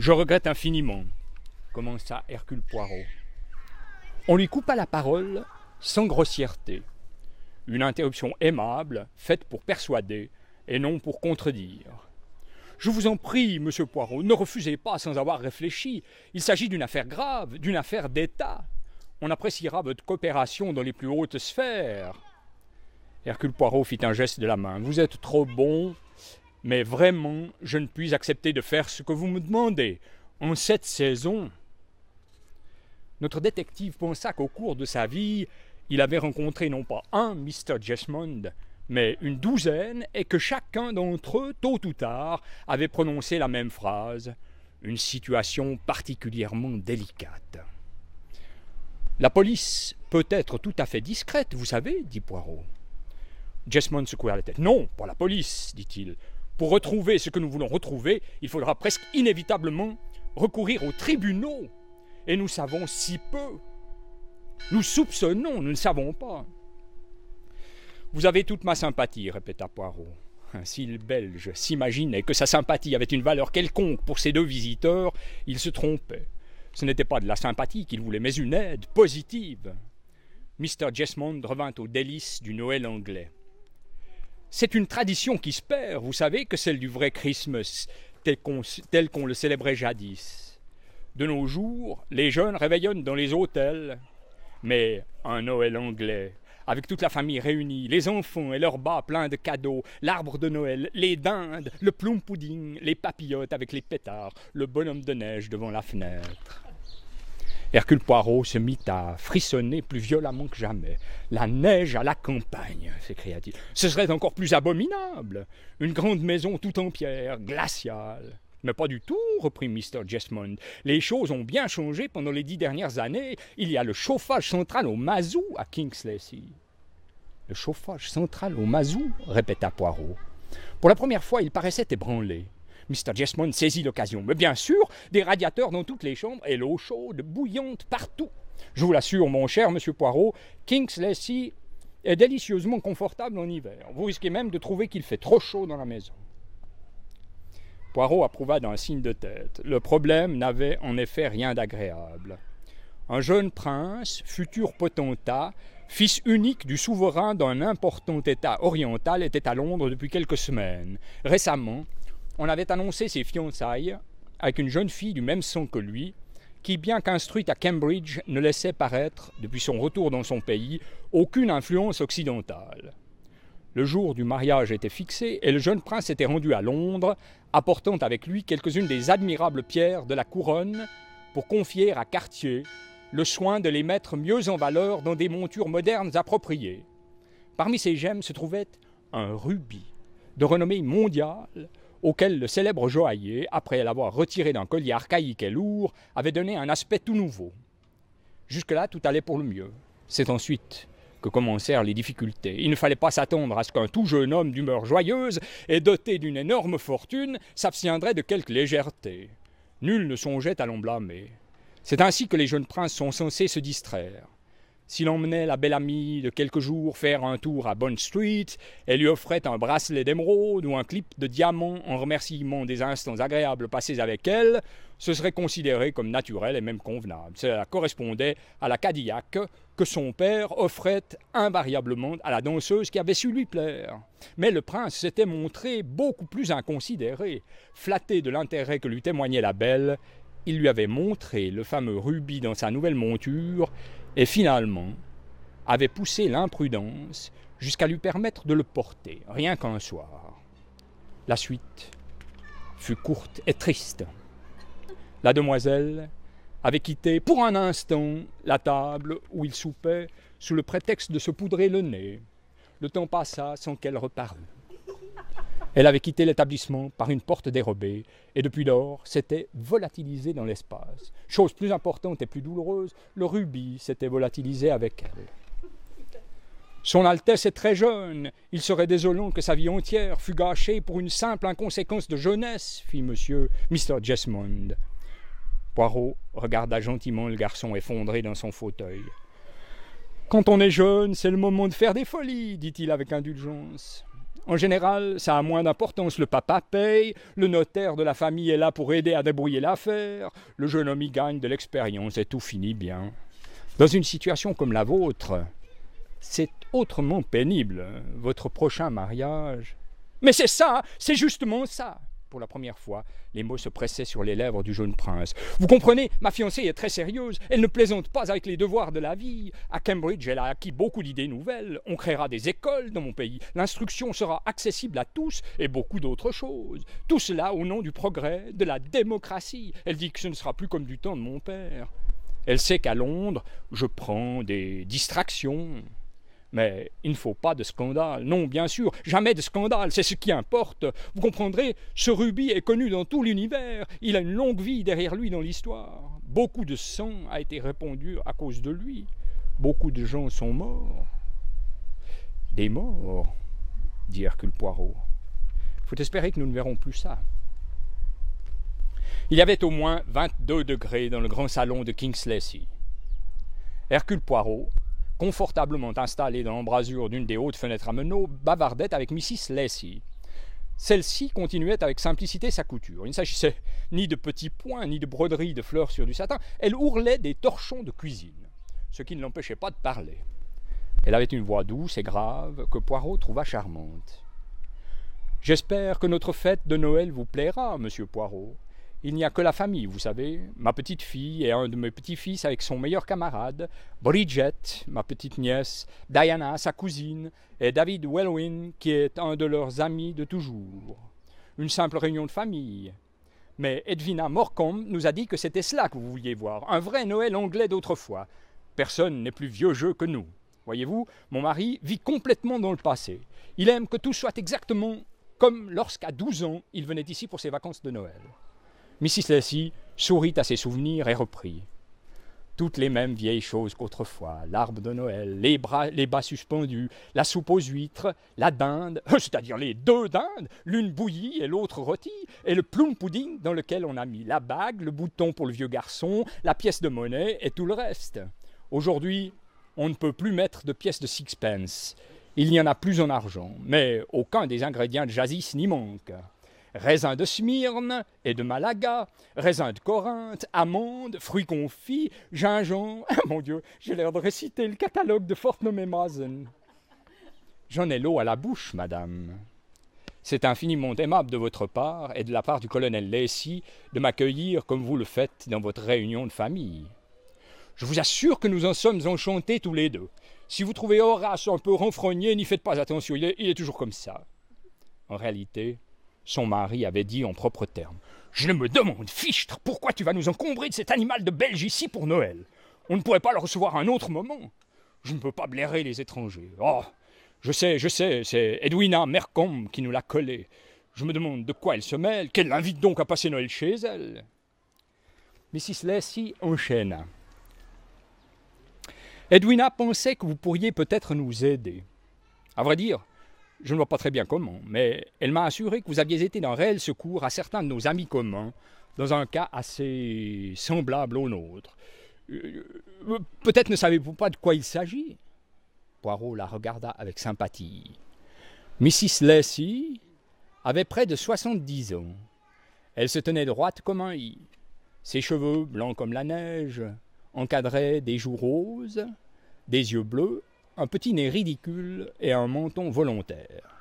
Je regrette infiniment, commença Hercule Poirot. On lui coupa la parole sans grossièreté. Une interruption aimable, faite pour persuader et non pour contredire. Je vous en prie, monsieur Poirot, ne refusez pas sans avoir réfléchi. Il s'agit d'une affaire grave, d'une affaire d'État. On appréciera votre coopération dans les plus hautes sphères. Hercule Poirot fit un geste de la main. Vous êtes trop bon, mais vraiment, je ne puis accepter de faire ce que vous me demandez. En cette saison. Notre détective pensa qu'au cours de sa vie, il avait rencontré non pas un Mr. Jesmond, mais une douzaine, et que chacun d'entre eux, tôt ou tard, avait prononcé la même phrase, une situation particulièrement délicate. La police peut être tout à fait discrète, vous savez, dit Poirot. Jesmond secoua la tête. Non, pas la police, dit-il. Pour retrouver ce que nous voulons retrouver, il faudra presque inévitablement recourir aux tribunaux. Et nous savons si peu. Nous soupçonnons, nous ne savons pas. Vous avez toute ma sympathie, répéta Poirot. Si le Belge s'imaginait que sa sympathie avait une valeur quelconque pour ces deux visiteurs, il se trompait. Ce n'était pas de la sympathie qu'il voulait, mais une aide positive. Mr. Jesmond revint aux délices du Noël anglais. C'est une tradition qui se perd, vous savez, que celle du vrai Christmas, tel qu'on le célébrait jadis. De nos jours, les jeunes réveillonnent dans les hôtels, mais un Noël anglais, avec toute la famille réunie, les enfants et leurs bas pleins de cadeaux, l'arbre de Noël, les dindes, le plum pudding, les papillotes avec les pétards, le bonhomme de neige devant la fenêtre. Hercule Poirot se mit à frissonner plus violemment que jamais. La neige à la campagne, s'écria-t-il. Ce serait encore plus abominable. Une grande maison toute en pierre, glaciale. Mais pas du tout, reprit Mr. Jesmond. Les choses ont bien changé pendant les dix dernières années. Il y a le chauffage central au mazou à Kingsley. Le chauffage central au mazou répéta Poirot. Pour la première fois, il paraissait ébranlé. Mr. Jesmond saisit l'occasion. Mais bien sûr, des radiateurs dans toutes les chambres et l'eau chaude, bouillante partout. Je vous l'assure, mon cher monsieur Poirot, Kingsley est délicieusement confortable en hiver. Vous risquez même de trouver qu'il fait trop chaud dans la maison. Poirot approuva d'un signe de tête. Le problème n'avait en effet rien d'agréable. Un jeune prince, futur potentat, fils unique du souverain d'un important État oriental, était à Londres depuis quelques semaines. Récemment, on avait annoncé ses fiançailles avec une jeune fille du même sang que lui, qui, bien qu'instruite à Cambridge, ne laissait paraître, depuis son retour dans son pays, aucune influence occidentale. Le jour du mariage était fixé et le jeune prince était rendu à Londres, apportant avec lui quelques-unes des admirables pierres de la couronne pour confier à Cartier le soin de les mettre mieux en valeur dans des montures modernes appropriées. Parmi ces gemmes se trouvait un rubis de renommée mondiale auquel le célèbre joaillier, après l'avoir retiré d'un collier archaïque et lourd, avait donné un aspect tout nouveau. Jusque-là, tout allait pour le mieux. C'est ensuite que commencèrent les difficultés. Il ne fallait pas s'attendre à ce qu'un tout jeune homme d'humeur joyeuse et doté d'une énorme fortune s'abstiendrait de quelque légèreté. Nul ne songeait à l'en blâmer. C'est ainsi que les jeunes princes sont censés se distraire. S'il emmenait la belle amie de quelques jours faire un tour à Bond Street et lui offrait un bracelet d'émeraude ou un clip de diamant en remerciement des instants agréables passés avec elle, ce serait considéré comme naturel et même convenable. Cela correspondait à la Cadillac que son père offrait invariablement à la danseuse qui avait su lui plaire. Mais le prince s'était montré beaucoup plus inconsidéré. Flatté de l'intérêt que lui témoignait la belle, il lui avait montré le fameux rubis dans sa nouvelle monture et finalement avait poussé l'imprudence jusqu'à lui permettre de le porter, rien qu'un soir. La suite fut courte et triste. La demoiselle avait quitté pour un instant la table où il soupait sous le prétexte de se poudrer le nez. Le temps passa sans qu'elle reparût. Elle avait quitté l'établissement par une porte dérobée, et depuis lors s'était volatilisée dans l'espace. Chose plus importante et plus douloureuse, le rubis s'était volatilisé avec elle. Son Altesse est très jeune. Il serait désolant que sa vie entière fût gâchée pour une simple inconséquence de jeunesse, fit monsieur Mr. Jesmond. Poirot regarda gentiment le garçon effondré dans son fauteuil. Quand on est jeune, c'est le moment de faire des folies, dit-il avec indulgence. En général, ça a moins d'importance. Le papa paye, le notaire de la famille est là pour aider à débrouiller l'affaire, le jeune homme y gagne de l'expérience et tout finit bien. Dans une situation comme la vôtre, c'est autrement pénible, votre prochain mariage. Mais c'est ça, c'est justement ça. Pour la première fois, les mots se pressaient sur les lèvres du jeune prince. Vous comprenez, ma fiancée est très sérieuse, elle ne plaisante pas avec les devoirs de la vie. À Cambridge, elle a acquis beaucoup d'idées nouvelles. On créera des écoles dans mon pays. L'instruction sera accessible à tous et beaucoup d'autres choses. Tout cela au nom du progrès, de la démocratie. Elle dit que ce ne sera plus comme du temps de mon père. Elle sait qu'à Londres, je prends des distractions, mais il ne faut pas de scandale. Non, bien sûr, jamais de scandale, c'est ce qui importe. Vous comprendrez, ce rubis est connu dans tout l'univers. Il a une longue vie derrière lui dans l'histoire. Beaucoup de sang a été répandu à cause de lui. Beaucoup de gens sont morts. Des morts, dit Hercule Poirot. Il faut espérer que nous ne verrons plus ça. Il y avait au moins 22 degrés dans le grand salon de Kingsley. Hercule Poirot confortablement installé dans l'embrasure d'une des hautes fenêtres à meneaux, bavardait avec Mrs. Lacey. Celle-ci continuait avec simplicité sa couture. Il ne s'agissait ni de petits points, ni de broderies de fleurs sur du satin. Elle ourlait des torchons de cuisine, ce qui ne l'empêchait pas de parler. Elle avait une voix douce et grave que Poirot trouva charmante. J'espère que notre fête de Noël vous plaira, monsieur Poirot, il n'y a que la famille, vous savez, ma petite fille et un de mes petits-fils avec son meilleur camarade, Bridget, ma petite nièce, Diana, sa cousine, et David Welwyn, qui est un de leurs amis de toujours. Une simple réunion de famille. Mais Edwina Morcombe nous a dit que c'était cela que vous vouliez voir, un vrai Noël anglais d'autrefois. Personne n'est plus vieux jeu que nous. Voyez-vous, mon mari vit complètement dans le passé. Il aime que tout soit exactement comme lorsqu'à 12 ans il venait ici pour ses vacances de Noël. Mrs. Lacey sourit à ses souvenirs et reprit. Toutes les mêmes vieilles choses qu'autrefois, l'arbre de Noël, les, bras, les bas suspendus, la soupe aux huîtres, la dinde, c'est-à-dire les deux dindes, l'une bouillie et l'autre rôtie, et le plum pudding dans lequel on a mis la bague, le bouton pour le vieux garçon, la pièce de monnaie et tout le reste. Aujourd'hui, on ne peut plus mettre de pièces de sixpence. Il n'y en a plus en argent, mais aucun des ingrédients de jadis n'y manque raisins de Smyrne et de Malaga, raisins de Corinthe, amandes, fruits confits, gingembre. Ah, mon Dieu, j'ai l'air de réciter le catalogue de Fortnum. J'en ai l'eau à la bouche, madame. C'est infiniment aimable de votre part et de la part du colonel Lacey de m'accueillir comme vous le faites dans votre réunion de famille. Je vous assure que nous en sommes enchantés tous les deux. Si vous trouvez Horace un peu renfrogné, n'y faites pas attention, il est toujours comme ça. En réalité, son mari avait dit en propres termes. Je me demande, fichtre, pourquoi tu vas nous encombrer de cet animal de Belge ici pour Noël? On ne pourrait pas le recevoir à un autre moment Je ne peux pas blairer les étrangers. Oh Je sais, je sais, c'est Edwina Mercombe qui nous l'a collé. Je me demande de quoi elle se mêle, qu'elle l'invite donc à passer Noël chez elle. Mrs. Lacey enchaîna. Edwina pensait que vous pourriez peut-être nous aider. À vrai dire, je ne vois pas très bien comment, mais elle m'a assuré que vous aviez été d'un réel secours à certains de nos amis communs, dans un cas assez semblable au nôtre. Euh, peut-être ne savez-vous pas de quoi il s'agit? Poirot la regarda avec sympathie. Mrs. Lacey avait près de soixante-dix ans. Elle se tenait droite comme un i. Ses cheveux, blancs comme la neige, encadraient des joues roses, des yeux bleus un petit nez ridicule et un menton volontaire.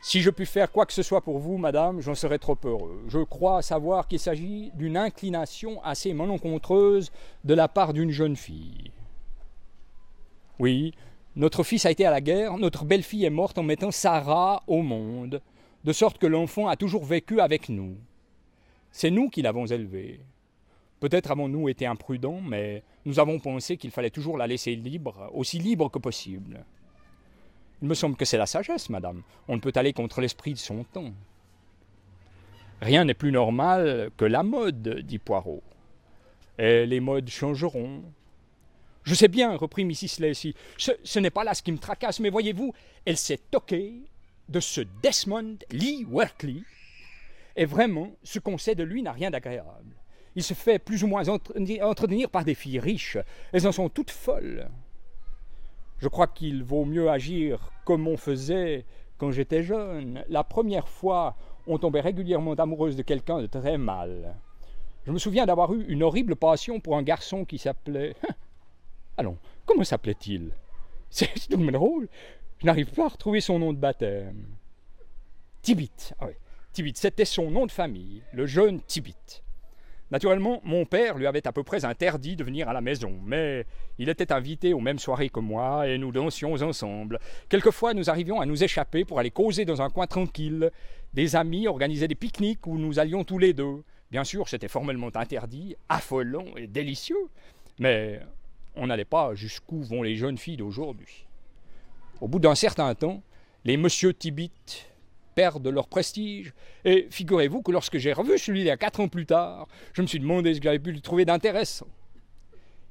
Si je puis faire quoi que ce soit pour vous, madame, j'en serais trop heureux. Je crois savoir qu'il s'agit d'une inclination assez malencontreuse de la part d'une jeune fille. Oui, notre fils a été à la guerre, notre belle-fille est morte en mettant Sarah au monde, de sorte que l'enfant a toujours vécu avec nous. C'est nous qui l'avons élevé. Peut-être avons-nous été imprudents, mais nous avons pensé qu'il fallait toujours la laisser libre, aussi libre que possible. Il me semble que c'est la sagesse, madame. On ne peut aller contre l'esprit de son temps. Rien n'est plus normal que la mode, dit Poirot. Et les modes changeront. Je sais bien, reprit Mrs. Lacey, ce, n'est pas là ce qui me tracasse, mais voyez-vous, elle s'est toquée de ce Desmond Lee Wortley, et vraiment, ce qu'on sait de lui n'a rien d'agréable. Il se fait plus ou moins entretenir par des filles riches. Elles en sont toutes folles. Je crois qu'il vaut mieux agir comme on faisait quand j'étais jeune, la première fois, on tombait régulièrement amoureuse de quelqu'un de très mal. Je me souviens d'avoir eu une horrible passion pour un garçon qui s'appelait. Allons, comment s'appelait-il? C'est même drôle. Je n'arrive pas à retrouver son nom de baptême. Tibit. Ah oui, Tibit, c'était son nom de famille, le jeune Tibit. Naturellement, mon père lui avait à peu près interdit de venir à la maison, mais il était invité aux mêmes soirées que moi et nous dansions ensemble. Quelquefois, nous arrivions à nous échapper pour aller causer dans un coin tranquille. Des amis organisaient des pique-niques où nous allions tous les deux. Bien sûr, c'était formellement interdit, affolant et délicieux, mais on n'allait pas jusqu'où vont les jeunes filles d'aujourd'hui. Au bout d'un certain temps, les monsieur Tibit perdent leur prestige. Et figurez-vous que lorsque j'ai revu celui-là quatre ans plus tard, je me suis demandé ce que j'avais pu lui trouver d'intéressant.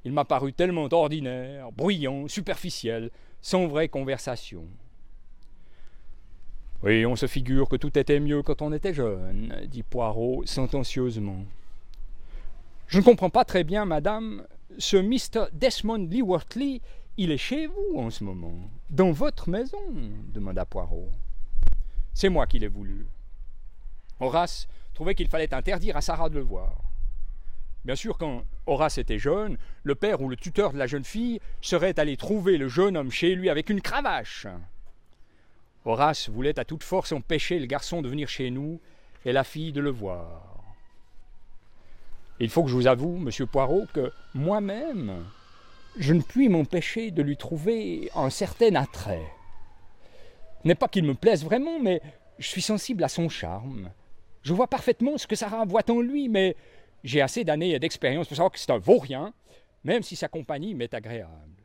Il m'a paru tellement ordinaire, bruyant, superficiel, sans vraie conversation. Oui, on se figure que tout était mieux quand on était jeune, dit Poirot sentencieusement. Je ne comprends pas très bien, madame. Ce Mr. Desmond Leewortley, il est chez vous en ce moment, dans votre maison demanda Poirot. C'est moi qui l'ai voulu. Horace trouvait qu'il fallait interdire à Sarah de le voir. Bien sûr, quand Horace était jeune, le père ou le tuteur de la jeune fille serait allé trouver le jeune homme chez lui avec une cravache. Horace voulait à toute force empêcher le garçon de venir chez nous et la fille de le voir. Il faut que je vous avoue, monsieur Poirot, que moi-même, je ne puis m'empêcher de lui trouver un certain attrait n'est pas qu'il me plaise vraiment, mais je suis sensible à son charme. Je vois parfaitement ce que Sarah voit en lui, mais j'ai assez d'années et d'expérience pour savoir que c'est un vaurien, même si sa compagnie m'est agréable.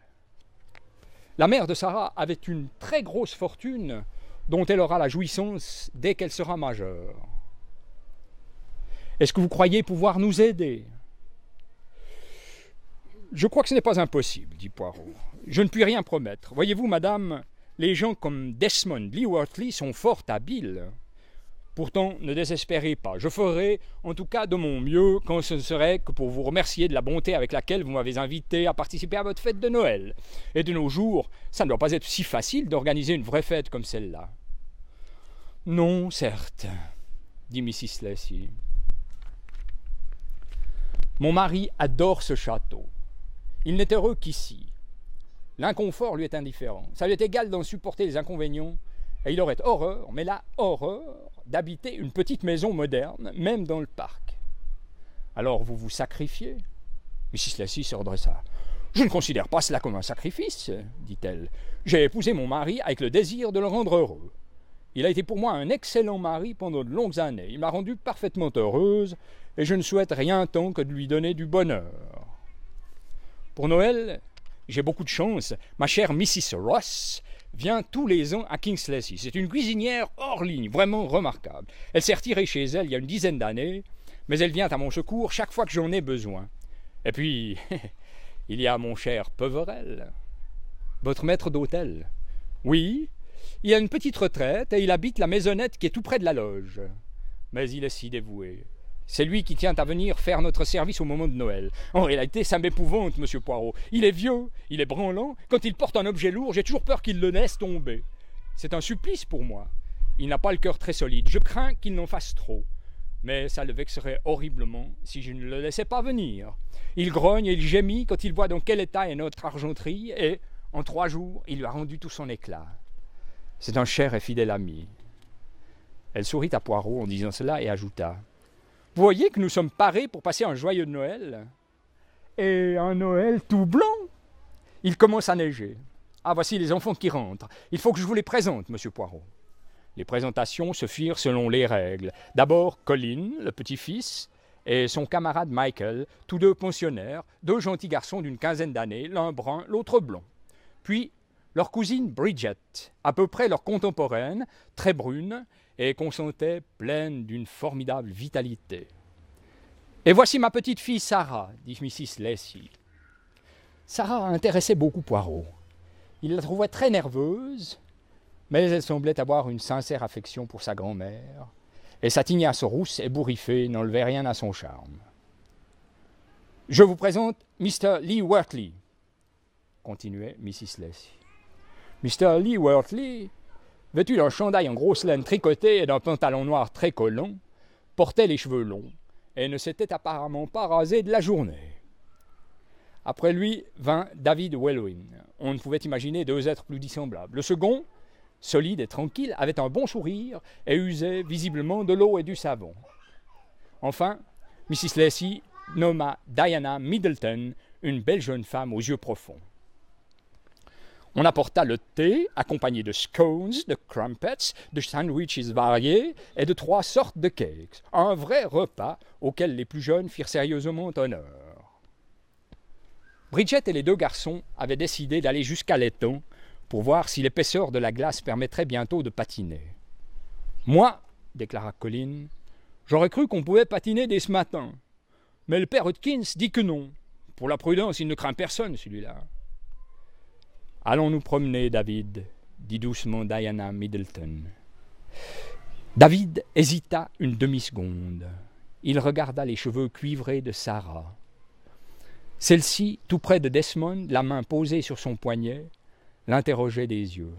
La mère de Sarah avait une très grosse fortune dont elle aura la jouissance dès qu'elle sera majeure. Est-ce que vous croyez pouvoir nous aider? Je crois que ce n'est pas impossible, dit Poirot. Je ne puis rien promettre. Voyez-vous, madame, les gens comme Desmond Leewortley sont fort habiles. Pourtant, ne désespérez pas. Je ferai, en tout cas, de mon mieux, quand ce ne serait que pour vous remercier de la bonté avec laquelle vous m'avez invité à participer à votre fête de Noël. Et de nos jours, ça ne doit pas être si facile d'organiser une vraie fête comme celle-là. Non, certes, dit Mrs. Lacey. Mon mari adore ce château. Il n'est heureux qu'ici. L'inconfort lui est indifférent. Ça lui est égal d'en supporter les inconvénients, et il aurait horreur, mais la horreur, d'habiter une petite maison moderne, même dans le parc. Alors vous vous sacrifiez? Mrs. Lacey se redressa. Je ne considère pas cela comme un sacrifice, dit-elle. J'ai épousé mon mari avec le désir de le rendre heureux. Il a été pour moi un excellent mari pendant de longues années. Il m'a rendue parfaitement heureuse, et je ne souhaite rien tant que de lui donner du bonheur. Pour Noël, j'ai beaucoup de chance. Ma chère Mrs. Ross vient tous les ans à Kingsley. C'est une cuisinière hors ligne, vraiment remarquable. Elle s'est retirée chez elle il y a une dizaine d'années, mais elle vient à mon secours chaque fois que j'en ai besoin. Et puis, il y a mon cher Peverel, votre maître d'hôtel. Oui, il a une petite retraite et il habite la maisonnette qui est tout près de la loge. Mais il est si dévoué. C'est lui qui tient à venir faire notre service au moment de Noël. En réalité, ça m'épouvante, monsieur Poirot. Il est vieux, il est branlant. Quand il porte un objet lourd, j'ai toujours peur qu'il le laisse tomber. C'est un supplice pour moi. Il n'a pas le cœur très solide. Je crains qu'il n'en fasse trop. Mais ça le vexerait horriblement si je ne le laissais pas venir. Il grogne et il gémit quand il voit dans quel état est notre argenterie, et en trois jours, il lui a rendu tout son éclat. C'est un cher et fidèle ami. Elle sourit à Poirot en disant cela et ajouta vous voyez que nous sommes parés pour passer un joyeux Noël. Et un Noël tout blanc. Il commence à neiger. Ah, voici les enfants qui rentrent. Il faut que je vous les présente, monsieur Poirot. Les présentations se firent selon les règles. D'abord Colin, le petit-fils, et son camarade Michael, tous deux pensionnaires, deux gentils garçons d'une quinzaine d'années, l'un brun, l'autre blond. Puis leur cousine Bridget, à peu près leur contemporaine, très brune, et qu'on sentait pleine d'une formidable vitalité. Et voici ma petite fille Sarah, dit Mrs. Lacey. Sarah intéressait beaucoup Poirot. Il la trouvait très nerveuse, mais elle semblait avoir une sincère affection pour sa grand-mère, et sa tignasse rousse et bourriffée n'enlevait rien à son charme. Je vous présente Mr. Lee Wortley, continuait Mrs. Lacey. Mr. Lee Wortley vêtu d'un chandail en grosse laine tricotée et d'un pantalon noir très collant, portait les cheveux longs et ne s'était apparemment pas rasé de la journée. Après lui vint David Wellwyn. On ne pouvait imaginer deux êtres plus dissemblables. Le second, solide et tranquille, avait un bon sourire et usait visiblement de l'eau et du savon. Enfin, Mrs. Lacey nomma Diana Middleton, une belle jeune femme aux yeux profonds. On apporta le thé, accompagné de scones, de crumpets, de sandwiches variés et de trois sortes de cakes. Un vrai repas auquel les plus jeunes firent sérieusement honneur. Bridget et les deux garçons avaient décidé d'aller jusqu'à l'étang pour voir si l'épaisseur de la glace permettrait bientôt de patiner. Moi, déclara Colin, j'aurais cru qu'on pouvait patiner dès ce matin. Mais le père Hudkins dit que non. Pour la prudence, il ne craint personne, celui-là. Allons nous promener, David, dit doucement Diana Middleton. David hésita une demi-seconde. Il regarda les cheveux cuivrés de Sarah. Celle-ci, tout près de Desmond, la main posée sur son poignet, l'interrogeait des yeux.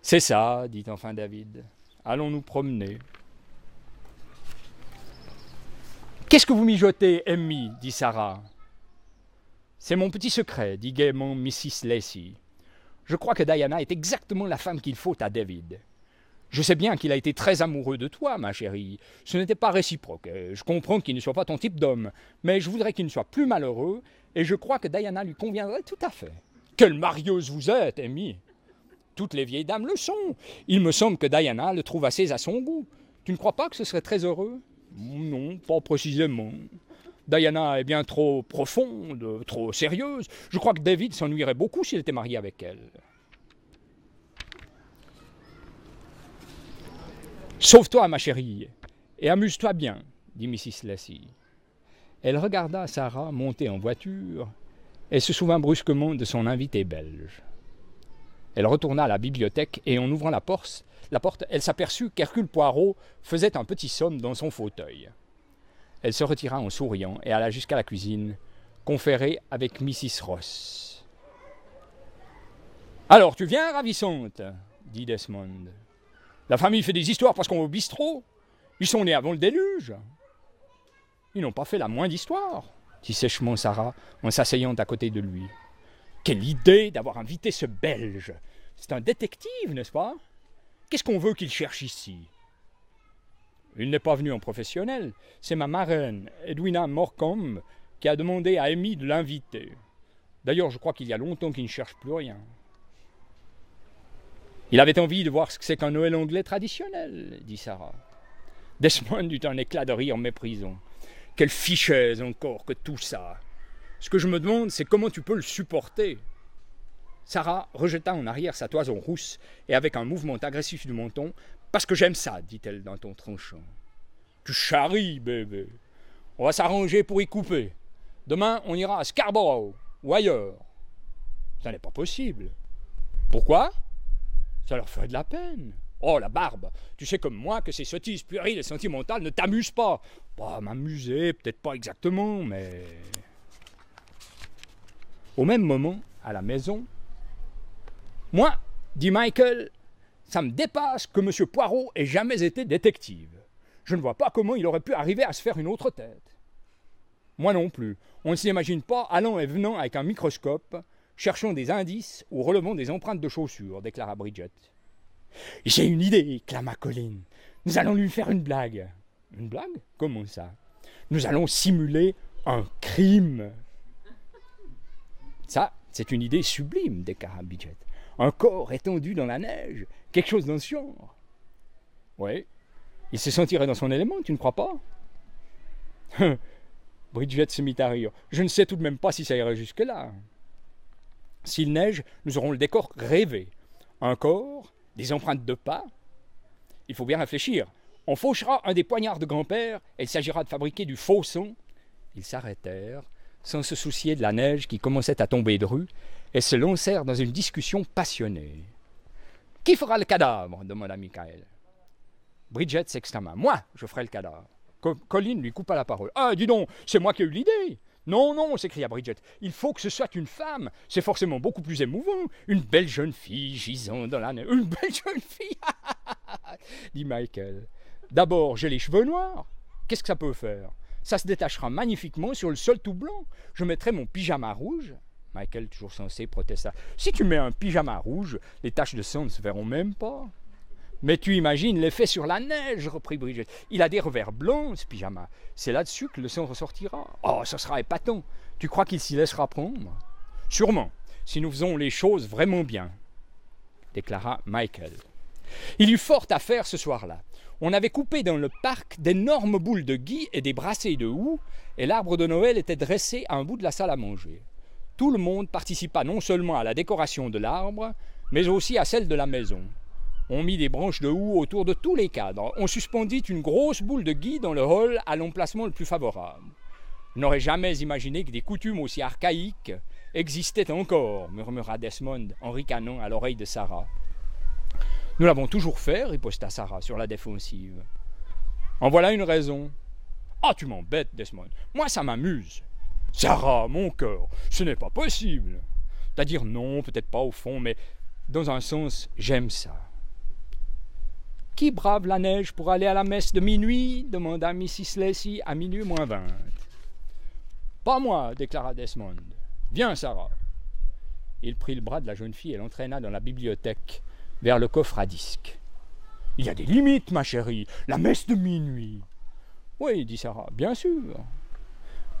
C'est ça, dit enfin David. Allons nous promener? Qu'est-ce que vous mijotez, Emmy? dit Sarah. C'est mon petit secret, dit gaiement Mrs. Lacey. Je crois que Diana est exactement la femme qu'il faut à David. Je sais bien qu'il a été très amoureux de toi, ma chérie. Ce n'était pas réciproque. Je comprends qu'il ne soit pas ton type d'homme, mais je voudrais qu'il ne soit plus malheureux, et je crois que Diana lui conviendrait tout à fait. Quelle marieuse vous êtes, Amy Toutes les vieilles dames le sont. Il me semble que Diana le trouve assez à son goût. Tu ne crois pas que ce serait très heureux? Non, pas précisément. Diana est bien trop profonde, trop sérieuse. Je crois que David s'ennuierait beaucoup s'il était marié avec elle. Sauve-toi, ma chérie, et amuse-toi bien, dit Mrs. Lassie. Elle regarda Sarah monter en voiture et se souvint brusquement de son invité belge. Elle retourna à la bibliothèque et en ouvrant la porte, la porte elle s'aperçut qu'Hercule Poirot faisait un petit somme dans son fauteuil. Elle se retira en souriant et alla jusqu'à la cuisine, conférer avec Mrs. Ross. Alors, tu viens, ravissante dit Desmond. La famille fait des histoires parce qu'on va au bistrot. Ils sont nés avant le déluge. Ils n'ont pas fait la moindre histoire, dit sèchement Sarah en s'asseyant à côté de lui. Quelle idée d'avoir invité ce Belge C'est un détective, n'est-ce pas? Qu'est-ce qu'on veut qu'il cherche ici? Il n'est pas venu en professionnel. C'est ma marraine, Edwina Morcombe, qui a demandé à Amy de l'inviter. D'ailleurs, je crois qu'il y a longtemps qu'il ne cherche plus rien. Il avait envie de voir ce que c'est qu'un Noël anglais traditionnel, dit Sarah. Desmond eut un éclat de rire méprisant. Quelle fichaise encore que tout ça. Ce que je me demande, c'est comment tu peux le supporter. Sarah rejeta en arrière sa toison rousse et avec un mouvement agressif du menton parce que j'aime ça, dit-elle d'un ton tranchant. Tu charries, bébé. On va s'arranger pour y couper. Demain, on ira à Scarborough ou ailleurs. Ça n'est pas possible. Pourquoi? Ça leur ferait de la peine. Oh, la barbe Tu sais comme moi que ces sottises puériles et sentimentales ne t'amusent pas. Pas m'amuser, peut-être pas exactement, mais... Au même moment, à la maison... Moi, dit Michael, ça me dépasse que M. Poirot ait jamais été détective. Je ne vois pas comment il aurait pu arriver à se faire une autre tête. Moi non plus. On ne s'imagine pas allant et venant avec un microscope, cherchant des indices ou relevant des empreintes de chaussures, déclara Bridget. J'ai une idée, clama Colin. Nous allons lui faire une blague. Une blague? Comment ça? Nous allons simuler un crime. Ça, c'est une idée sublime, déclara Bridget un corps étendu dans la neige, quelque chose dans ce genre. Oui, il se sentirait dans son élément, tu ne crois pas? Bridget se mit à rire. Je ne sais tout de même pas si ça irait jusque-là. S'il neige, nous aurons le décor rêvé. Un corps, des empreintes de pas. Il faut bien réfléchir. On fauchera un des poignards de grand-père et il s'agira de fabriquer du faux son. Ils s'arrêtèrent, sans se soucier de la neige qui commençait à tomber de rue, et se lancèrent dans une discussion passionnée. Qui fera le cadavre? demanda Michael. Bridget s'exclama. Moi, je ferai le cadavre. Colin lui coupa la parole. Ah, dis donc, c'est moi qui ai eu l'idée. Non, non, s'écria Bridget, il faut que ce soit une femme. C'est forcément beaucoup plus émouvant. Une belle jeune fille gisant dans la neige. Une belle jeune fille dit Michael. D'abord, j'ai les cheveux noirs. Qu'est-ce que ça peut faire? Ça se détachera magnifiquement sur le sol tout blanc. Je mettrai mon pyjama rouge. Michael, toujours censé, protesta. Si tu mets un pyjama rouge, les taches de sang ne se verront même pas. Mais tu imagines l'effet sur la neige, reprit Bridget. Il a des revers blancs, ce pyjama. C'est là-dessus que le sang ressortira. Oh, ça sera épatant. Tu crois qu'il s'y laissera prendre? Sûrement, si nous faisons les choses vraiment bien, déclara Michael. Il eut fort à faire ce soir-là. On avait coupé dans le parc d'énormes boules de gui et des brassées de houx, et l'arbre de Noël était dressé à un bout de la salle à manger. Tout le monde participa non seulement à la décoration de l'arbre, mais aussi à celle de la maison. On mit des branches de houx autour de tous les cadres. On suspendit une grosse boule de gui dans le hall à l'emplacement le plus favorable. Je n'aurais jamais imaginé que des coutumes aussi archaïques existaient encore, murmura Desmond en ricanant à l'oreille de Sarah. Nous l'avons toujours fait, riposta Sarah sur la défensive. En voilà une raison. Ah, tu m'embêtes, Desmond. Moi, ça m'amuse. Sarah, mon cœur, ce n'est pas possible. C'est-à-dire non, peut-être pas au fond, mais dans un sens, j'aime ça. Qui brave la neige pour aller à la messe de minuit demanda Mrs. Lacey à minuit moins vingt. Pas moi, déclara Desmond. Viens, Sarah. Il prit le bras de la jeune fille et l'entraîna dans la bibliothèque, vers le coffre à disques. Il y a des limites, ma chérie. La messe de minuit. Oui, dit Sarah, bien sûr.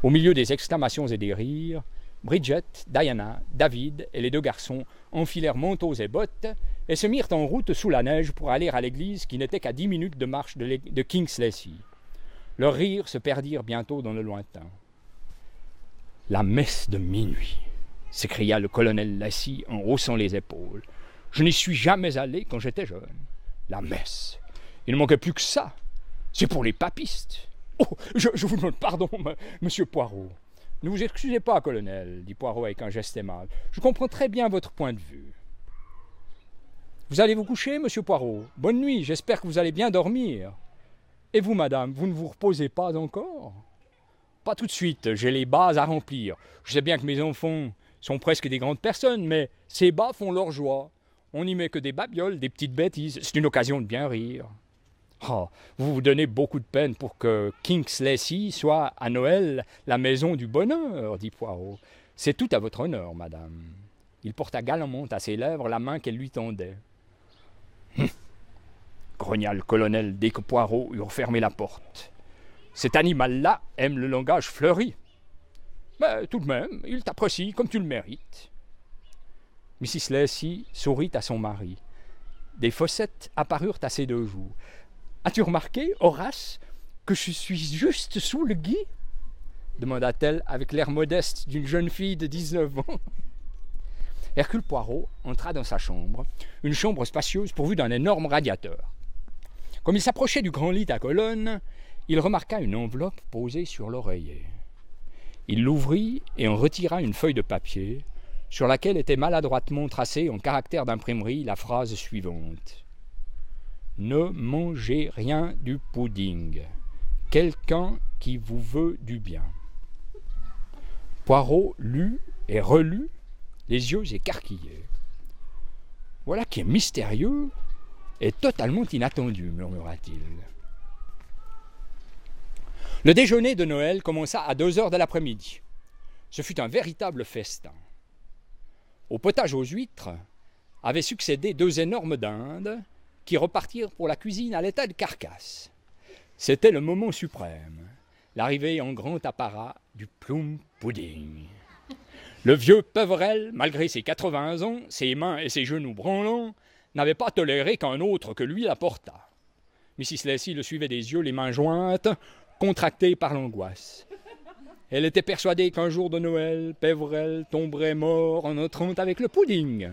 Au milieu des exclamations et des rires, Bridget, Diana, David et les deux garçons enfilèrent manteaux et bottes et se mirent en route sous la neige pour aller à l'église qui n'était qu'à dix minutes de marche de, de King's Leurs rires se perdirent bientôt dans le lointain. La messe de minuit s'écria le colonel Lacy en haussant les épaules. Je n'y suis jamais allé quand j'étais jeune. La messe. Il ne manquait plus que ça. C'est pour les papistes. Oh, je, vous demande pardon, monsieur Poirot. Ne vous excusez pas, colonel, dit Poirot avec un geste aimable. Je comprends très bien votre point de vue. Vous allez vous coucher, monsieur Poirot? Bonne nuit, j'espère que vous allez bien dormir. Et vous, madame, vous ne vous reposez pas encore? Pas tout de suite, j'ai les bas à remplir. Je sais bien que mes enfants sont presque des grandes personnes, mais ces bas font leur joie. On n'y met que des babioles, des petites bêtises. C'est une occasion de bien rire. Oh, vous vous donnez beaucoup de peine pour que Kingsley soit à Noël la maison du bonheur, dit Poirot. C'est tout à votre honneur, madame. Il porta galamment à ses lèvres la main qu'elle lui tendait. Hum grogna le colonel dès que Poirot eut refermé la porte. Cet animal-là aime le langage fleuri. Mais tout de même, il t'apprécie comme tu le mérites. Mrs. Lacey sourit à son mari. Des fossettes apparurent à ses deux joues. As-tu remarqué, Horace, que je suis juste sous le gui? demanda-t-elle avec l'air modeste d'une jeune fille de dix-neuf ans. Hercule Poirot entra dans sa chambre, une chambre spacieuse pourvue d'un énorme radiateur. Comme il s'approchait du grand lit à colonnes, il remarqua une enveloppe posée sur l'oreiller. Il l'ouvrit et en retira une feuille de papier, sur laquelle était maladroitement tracée en caractère d'imprimerie la phrase suivante ne mangez rien du pudding. Quelqu'un qui vous veut du bien. Poirot lut et relut, les yeux écarquillés. Voilà qui est mystérieux et totalement inattendu, murmura-t-il. Le déjeuner de Noël commença à deux heures de l'après-midi. Ce fut un véritable festin. Au potage aux huîtres avaient succédé deux énormes dindes qui repartirent pour la cuisine à l'état de carcasse. C'était le moment suprême, l'arrivée en grand apparat du plum pudding. Le vieux Peverel, malgré ses 80 ans, ses mains et ses genoux branlants, n'avait pas toléré qu'un autre que lui l'apportât. Mrs. Lacey le suivait des yeux, les mains jointes, contractées par l'angoisse. Elle était persuadée qu'un jour de Noël, Peverel tomberait mort en entrant avec le pudding.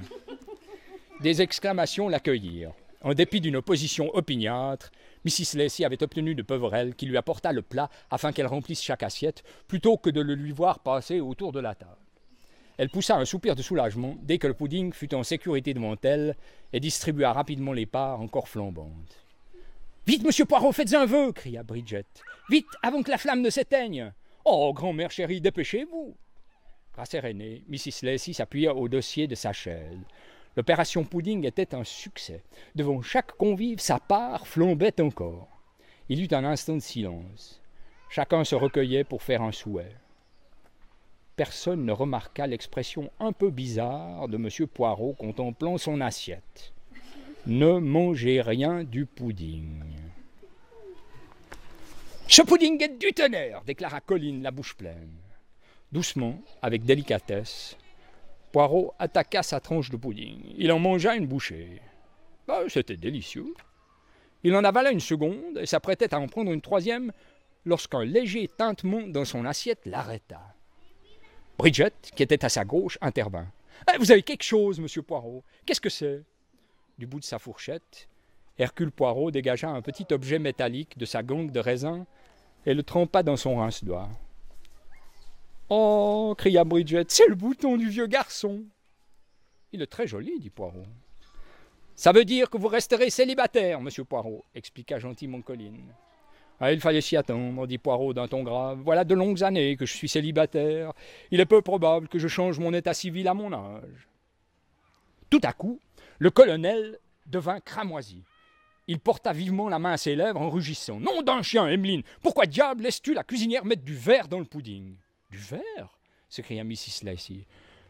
Des exclamations l'accueillirent. En dépit d'une opposition opiniâtre, Mrs. Lacey avait obtenu de Peverell qu'il lui apportât le plat afin qu'elle remplisse chaque assiette, plutôt que de le lui voir passer autour de la table. Elle poussa un soupir de soulagement dès que le pudding fut en sécurité devant elle et distribua rapidement les parts encore flambantes. Vite, monsieur Poirot, faites un vœu cria Bridget. Vite, avant que la flamme ne s'éteigne Oh, grand-mère chérie, dépêchez-vous Rassérénée, Mrs. Lacey s'appuya au dossier de sa chaise. L'opération pudding était un succès. Devant chaque convive, sa part flambait encore. Il y eut un instant de silence. Chacun se recueillait pour faire un souhait. Personne ne remarqua l'expression un peu bizarre de M. Poirot contemplant son assiette. Ne mangez rien du pudding. Ce pudding est du tonnerre, déclara Colline, la bouche pleine. Doucement, avec délicatesse, Poirot attaqua sa tranche de pudding. Il en mangea une bouchée. Bah, c'était délicieux. Il en avala une seconde et s'apprêtait à en prendre une troisième lorsqu'un léger tintement dans son assiette l'arrêta. Bridget, qui était à sa gauche, intervint. Eh, vous avez quelque chose, monsieur Poirot. Qu'est-ce que c'est? Du bout de sa fourchette, Hercule Poirot dégagea un petit objet métallique de sa gangue de raisin et le trempa dans son rince-doigt. Oh cria Bridget, c'est le bouton du vieux garçon. Il est très joli, dit Poirot. Ça veut dire que vous resterez célibataire, monsieur Poirot, expliqua gentiment Colline. Ah, il fallait s'y attendre, dit Poirot d'un ton grave. Voilà de longues années que je suis célibataire. Il est peu probable que je change mon état civil à mon âge. Tout à coup, le colonel devint cramoisi. Il porta vivement la main à ses lèvres en rugissant. Nom d'un chien, Emmeline Pourquoi diable laisses-tu la cuisinière mettre du verre dans le pudding? Du verre s'écria Mrs. Lacey.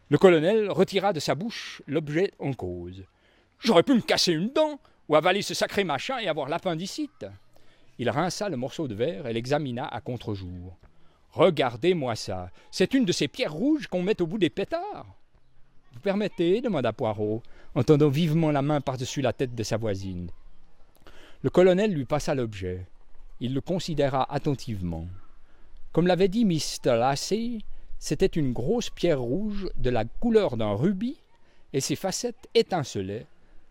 Le colonel retira de sa bouche l'objet en cause. J'aurais pu me casser une dent, ou avaler ce sacré machin et avoir l'appendicite. Il rinça le morceau de verre et l'examina à contre-jour. Regardez-moi ça. C'est une de ces pierres rouges qu'on met au bout des pétards. Vous permettez demanda Poirot, en tendant vivement la main par-dessus la tête de sa voisine. Le colonel lui passa l'objet. Il le considéra attentivement. Comme l'avait dit Mr. Lassie, c'était une grosse pierre rouge de la couleur d'un rubis, et ses facettes étincelaient,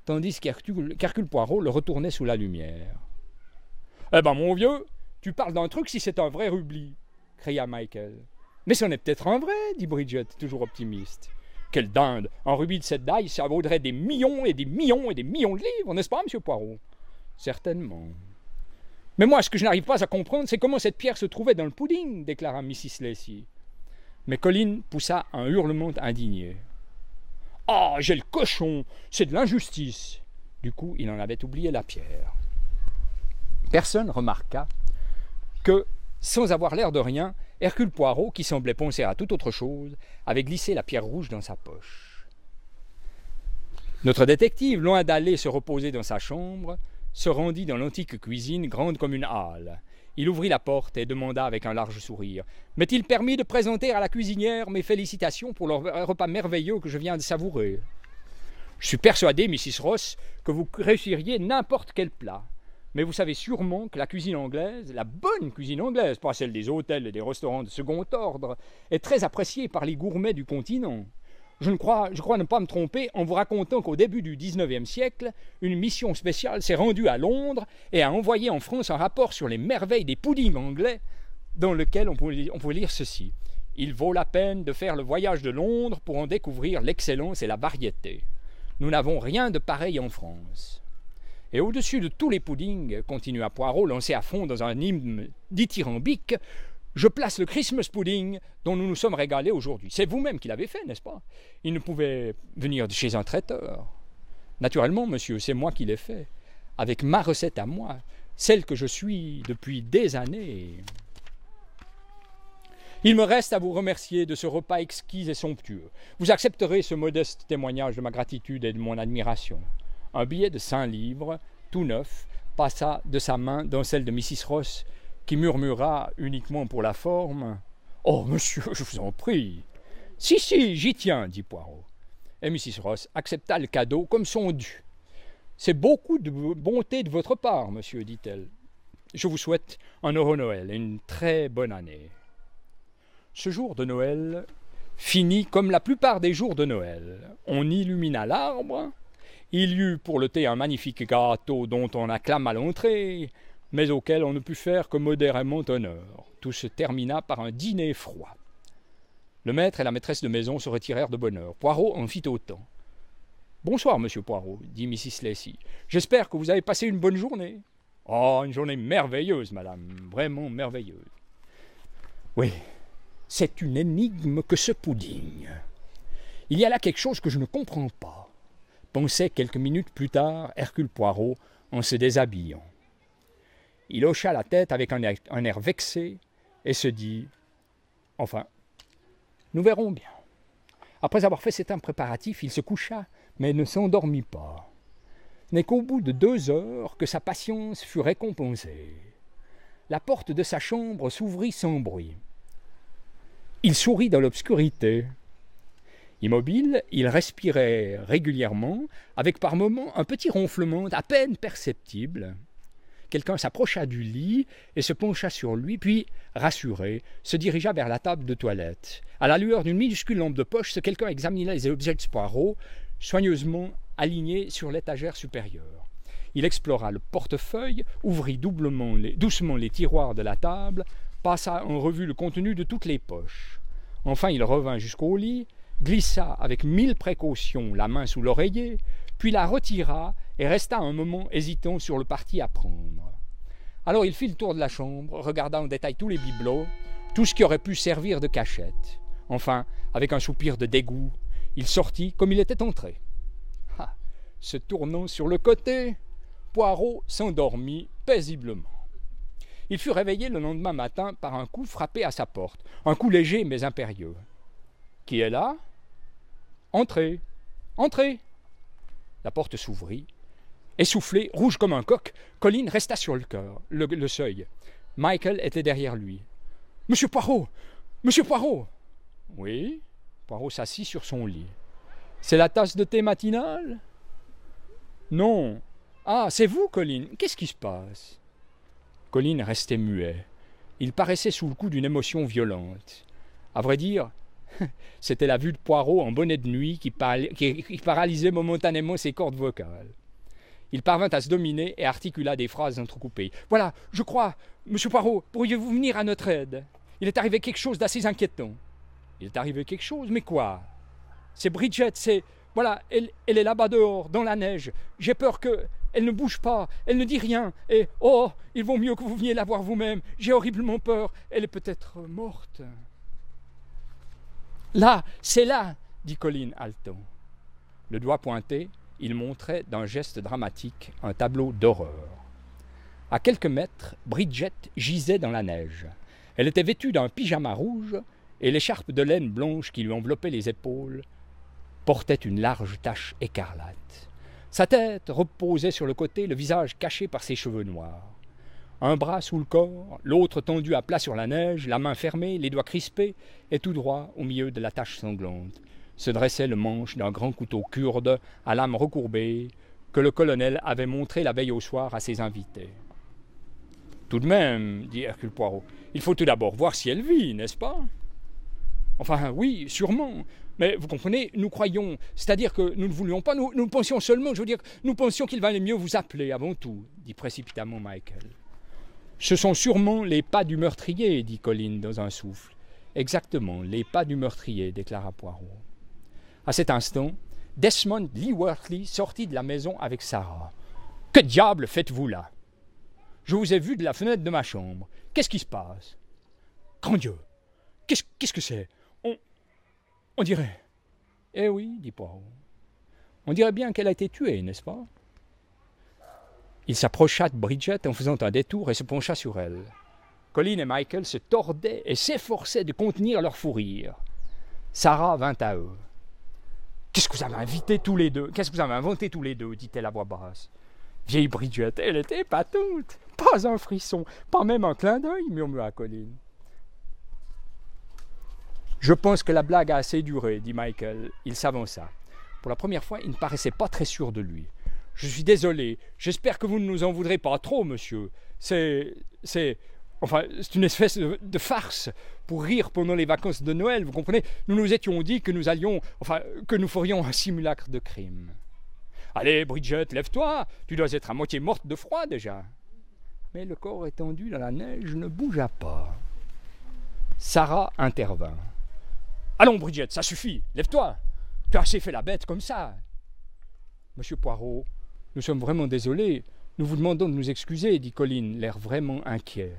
tandis qu'Hercule Poirot le retournait sous la lumière. Eh ben, mon vieux, tu parles d'un truc si c'est un vrai rubis, cria Michael. Mais c'en est peut-être un vrai, dit Bridget, toujours optimiste. Quelle dinde Un rubis de cette taille, ça vaudrait des millions et des millions et des millions de livres, n'est-ce pas, monsieur Poirot? Certainement. Mais moi, ce que je n'arrive pas à comprendre, c'est comment cette pierre se trouvait dans le pudding, déclara Mrs. Lacey. Mais Colline poussa un hurlement indigné. Ah, j'ai le cochon C'est de l'injustice Du coup, il en avait oublié la pierre. Personne remarqua que, sans avoir l'air de rien, Hercule Poirot, qui semblait penser à toute autre chose, avait glissé la pierre rouge dans sa poche. Notre détective, loin d'aller se reposer dans sa chambre, se rendit dans l'antique cuisine grande comme une halle. Il ouvrit la porte et demanda avec un large sourire M'est-il permis de présenter à la cuisinière mes félicitations pour le repas merveilleux que je viens de savourer Je suis persuadé, Mrs. Ross, que vous réussiriez n'importe quel plat. Mais vous savez sûrement que la cuisine anglaise, la bonne cuisine anglaise, pas celle des hôtels et des restaurants de second ordre, est très appréciée par les gourmets du continent. Je, ne crois, ne pas me tromper en vous racontant qu'au début du XIXe siècle, une mission spéciale s'est rendue à Londres et a envoyé en France un rapport sur les merveilles des puddings anglais, dans lequel on pouvait lire ceci. Il vaut la peine de faire le voyage de Londres pour en découvrir l'excellence et la variété. Nous n'avons rien de pareil en France. Et au-dessus de tous les puddings, continua Poirot, lancé à fond dans un hymne dithyrambique, je place le Christmas pudding dont nous nous sommes régalés aujourd'hui. C'est vous-même qui l'avez fait, n'est-ce pas? Il ne pouvait venir de chez un traiteur. Naturellement, monsieur, c'est moi qui l'ai fait, avec ma recette à moi, celle que je suis depuis des années. Il me reste à vous remercier de ce repas exquis et somptueux. Vous accepterez ce modeste témoignage de ma gratitude et de mon admiration. Un billet de cinq livres, tout neuf, passa de sa main dans celle de Mrs. Ross, qui murmura uniquement pour la forme Oh, monsieur, je vous en prie. Si, si, j'y tiens, dit Poirot. Et Mrs. Ross accepta le cadeau comme son dû. C'est beaucoup de bonté de votre part, monsieur, dit-elle. Je vous souhaite un heureux Noël et une très bonne année. Ce jour de Noël finit comme la plupart des jours de Noël. On illumina l'arbre. Il y eut pour le thé un magnifique gâteau dont on acclame à l'entrée mais auquel on ne put faire que modérément honneur. Tout se termina par un dîner froid. Le maître et la maîtresse de maison se retirèrent de bonne heure. Poirot en fit autant. Bonsoir, monsieur Poirot, dit Mrs. Lacey. J'espère que vous avez passé une bonne journée. Oh, une journée merveilleuse, madame, vraiment merveilleuse. Oui, C'est une énigme que ce pudding. Il y a là quelque chose que je ne comprends pas, pensait quelques minutes plus tard Hercule Poirot en se déshabillant. Il hocha la tête avec un air, vexé et se dit Enfin, nous verrons bien. Après avoir fait cet préparatif, il se coucha, mais ne s'endormit pas. N'est qu'au bout de deux heures que sa patience fut récompensée. La porte de sa chambre s'ouvrit sans bruit. Il sourit dans l'obscurité. Immobile, il respirait régulièrement, avec par moments un petit ronflement à peine perceptible. Quelqu'un s'approcha du lit et se pencha sur lui, puis, rassuré, se dirigea vers la table de toilette. À la lueur d'une minuscule lampe de poche, ce quelqu'un examina les objets de Poirot, soigneusement alignés sur l'étagère supérieure. Il explora le portefeuille, ouvrit doublement doucement les tiroirs de la table, passa en revue le contenu de toutes les poches. Enfin, il revint jusqu'au lit, glissa avec mille précautions la main sous l'oreiller, puis la retira et resta un moment hésitant sur le parti à prendre. Alors il fit le tour de la chambre, regarda en détail tous les bibelots, tout ce qui aurait pu servir de cachette. Enfin, avec un soupir de dégoût, il sortit comme il était entré. Ah, se tournant sur le côté, Poirot s'endormit paisiblement. Il fut réveillé le lendemain matin par un coup frappé à sa porte, un coup léger mais impérieux. Qui est là Entrez Entrez la porte s'ouvrit. Essoufflé, rouge comme un coq, Colline resta sur le, cœur, le, seuil. Michael était derrière lui. Monsieur Poirot Monsieur Poirot Oui? Poirot s'assit sur son lit. C'est la tasse de thé matinale Non. Ah, c'est vous, Colline Qu'est-ce qui se passe? Colline restait muet. Il paraissait sous le coup d'une émotion violente. À vrai dire, C'était la vue de Poirot en bonnet de nuit qui, paralysait momentanément ses cordes vocales. Il parvint à se dominer et articula des phrases entrecoupées. Voilà, je crois, monsieur Poirot, pourriez-vous venir à notre aide? Il est arrivé quelque chose d'assez inquiétant. Il est arrivé quelque chose, mais quoi? C'est Bridget, c'est. Voilà, elle, est là-bas dehors, dans la neige. J'ai peur que. Elle ne bouge pas, elle ne dit rien. Et oh, il vaut mieux que vous veniez la voir vous-même. J'ai horriblement peur. Elle est peut-être morte. Là, c'est là, dit Colline haletant. Le doigt pointé, il montrait d'un geste dramatique un tableau d'horreur. À quelques mètres, Bridget gisait dans la neige. Elle était vêtue d'un pyjama rouge et l'écharpe de laine blanche qui lui enveloppait les épaules portait une large tache écarlate. Sa tête reposait sur le côté, le visage caché par ses cheveux noirs un bras sous le corps, l'autre tendu à plat sur la neige, la main fermée, les doigts crispés, et tout droit, au milieu de la tache sanglante, se dressait le manche d'un grand couteau kurde à lame recourbée que le colonel avait montré la veille au soir à ses invités. Tout de même, dit Hercule Poirot, il faut tout d'abord voir si elle vit, n'est-ce pas? Enfin, oui, sûrement. Mais vous comprenez, nous croyons, c'est-à-dire que nous ne voulions pas, nous, nous pensions seulement, je veux dire, nous pensions qu'il valait mieux vous appeler avant tout, dit précipitamment Michael. Ce sont sûrement les pas du meurtrier, dit Colline dans un souffle. Exactement, les pas du meurtrier, déclara Poirot. À cet instant, Desmond Leeworthy sortit de la maison avec Sarah. Que diable faites-vous là? Je vous ai vu de la fenêtre de ma chambre. Qu'est-ce qui se passe? Grand Dieu Qu'est-ce que c'est? On. On dirait. Eh oui, dit Poirot. On dirait bien qu'elle a été tuée, n'est-ce pas? Il s'approcha de Bridget en faisant un détour et se pencha sur elle. Colin et Michael se tordaient et s'efforçaient de contenir leur fou rire. Sarah vint à eux. Qu'est-ce que vous avez invité tous les deux? Qu'est-ce que vous avez inventé tous les deux? dit-elle à voix basse. Vieille Bridget, elle était pas toute. Pas un frisson, pas même un clin d'œil, murmura Colin. Je pense que la blague a assez duré, dit Michael. Il s'avança. Pour la première fois, il ne paraissait pas très sûr de lui. Je suis désolé. J'espère que vous ne nous en voudrez pas trop, monsieur. C'est. C'est. Enfin, c'est une espèce de, farce pour rire pendant les vacances de Noël, vous comprenez? Nous nous étions dit que nous allions. Enfin, que nous ferions un simulacre de crime. Allez, Bridget, lève-toi Tu dois être à moitié morte de froid déjà. Mais le corps étendu dans la neige ne bougea pas. Sarah intervint. Allons, Bridget, ça suffit, lève-toi. Tu as assez fait la bête comme ça. Monsieur Poirot, nous sommes vraiment désolés. Nous vous demandons de nous excuser, dit Colline, l'air vraiment inquiet.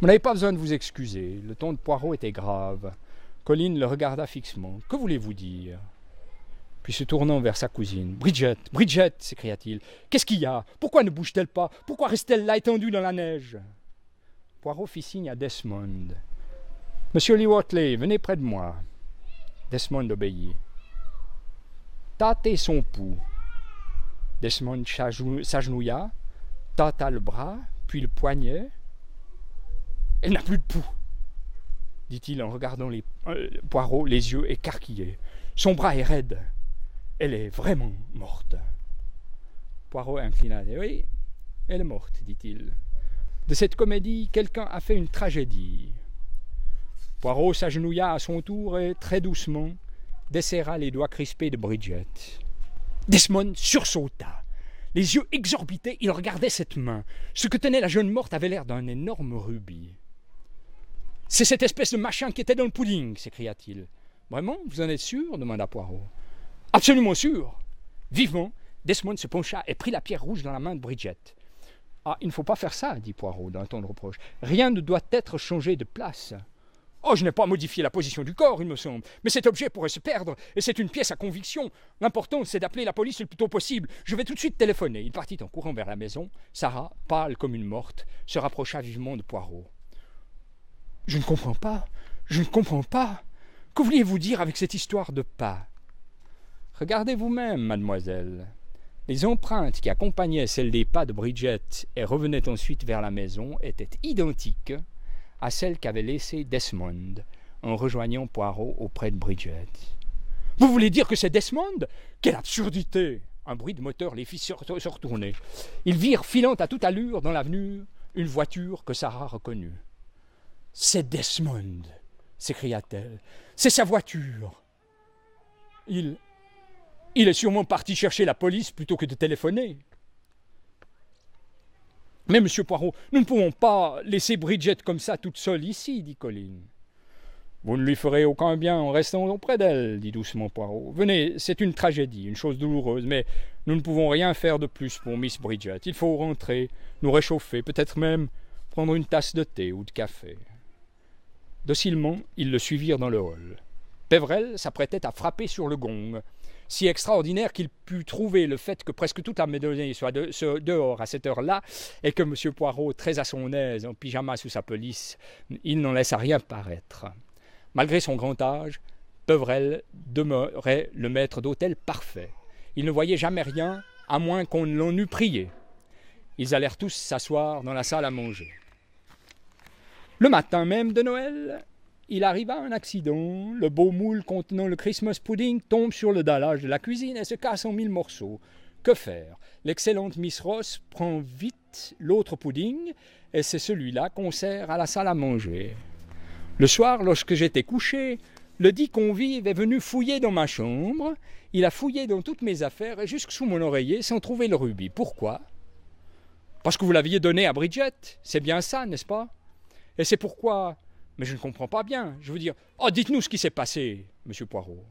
Vous n'avez pas besoin de vous excuser. Le ton de Poirot était grave. Colline le regarda fixement. Que voulez-vous dire? Puis se tournant vers sa cousine. Bridget, Bridget s'écria-t-il. Qu'est-ce qu'il y a? Pourquoi ne bouge-t-elle pas? Pourquoi reste-t-elle là étendue dans la neige? Poirot fit signe à Desmond. Monsieur Lee Wortley, venez près de moi. Desmond obéit. Tâtez son pouls. Desmond s'agenouilla, tâta le bras, puis le poignet. Elle n'a plus de pouls, dit-il en regardant les euh, poireaux, les yeux écarquillés. Son bras est raide. Elle est vraiment morte. Poirot inclina. Oui, elle est morte, dit-il. De cette comédie, quelqu'un a fait une tragédie. Poirot s'agenouilla à son tour et, très doucement, desserra les doigts crispés de Bridget. Desmond sursauta. Les yeux exorbités, il regardait cette main. Ce que tenait la jeune morte avait l'air d'un énorme rubis. C'est cette espèce de machin qui était dans le pudding, s'écria-t-il. Vraiment, vous en êtes sûr? demanda Poirot. Absolument sûr. Vivement, Desmond se pencha et prit la pierre rouge dans la main de Bridget. Ah, il ne faut pas faire ça, dit Poirot d'un ton de reproche. Rien ne doit être changé de place. Oh, je n'ai pas modifié la position du corps, il me semble. Mais cet objet pourrait se perdre, et c'est une pièce à conviction. L'important, c'est d'appeler la police le plus tôt possible. Je vais tout de suite téléphoner. Il partit en courant vers la maison. Sarah, pâle comme une morte, se rapprocha vivement de Poirot. Je ne comprends pas. Je ne comprends pas. Que vouliez-vous dire avec cette histoire de pas Regardez vous-même, mademoiselle. Les empreintes qui accompagnaient celles des pas de Bridget et revenaient ensuite vers la maison étaient identiques à celle qu'avait laissée Desmond en rejoignant Poirot auprès de Bridget. Vous voulez dire que c'est Desmond? Quelle absurdité Un bruit de moteur les fit se retourner. Ils virent filant à toute allure dans l'avenue une voiture que Sarah reconnut. C'est Desmond s'écria-t-elle. C'est sa voiture. Il. Il est sûrement parti chercher la police plutôt que de téléphoner. Mais, monsieur Poirot, nous ne pouvons pas laisser Bridget comme ça toute seule ici, dit Colline. Vous ne lui ferez aucun bien en restant auprès d'elle, dit doucement Poirot. Venez, c'est une tragédie, une chose douloureuse, mais nous ne pouvons rien faire de plus pour Miss Bridget. Il faut rentrer, nous réchauffer, peut-être même prendre une tasse de thé ou de café. Docilement, ils le suivirent dans le hall. Pévrel s'apprêtait à frapper sur le gong si extraordinaire qu'il put trouver le fait que presque toute la maison soit dehors à cette heure-là, et que M. Poirot, très à son aise, en pyjama sous sa pelisse, il n'en laissa rien paraître. Malgré son grand âge, Pevrel demeurait le maître d'hôtel parfait. Il ne voyait jamais rien, à moins qu'on ne l'en eût prié. Ils allèrent tous s'asseoir dans la salle à manger. Le matin même de Noël, il arriva un accident. Le beau moule contenant le Christmas pudding tombe sur le dallage de la cuisine et se casse en mille morceaux. Que faire? L'excellente Miss Ross prend vite l'autre pudding et c'est celui-là qu'on sert à la salle à manger. Le soir, lorsque j'étais couché, le dit convive est venu fouiller dans ma chambre. Il a fouillé dans toutes mes affaires et jusque sous mon oreiller sans trouver le rubis. Pourquoi? Parce que vous l'aviez donné à Bridget. C'est bien ça, n'est-ce pas? Et c'est pourquoi mais je ne comprends pas bien. Je veux dire, oh, dites-nous ce qui s'est passé, monsieur Poirot.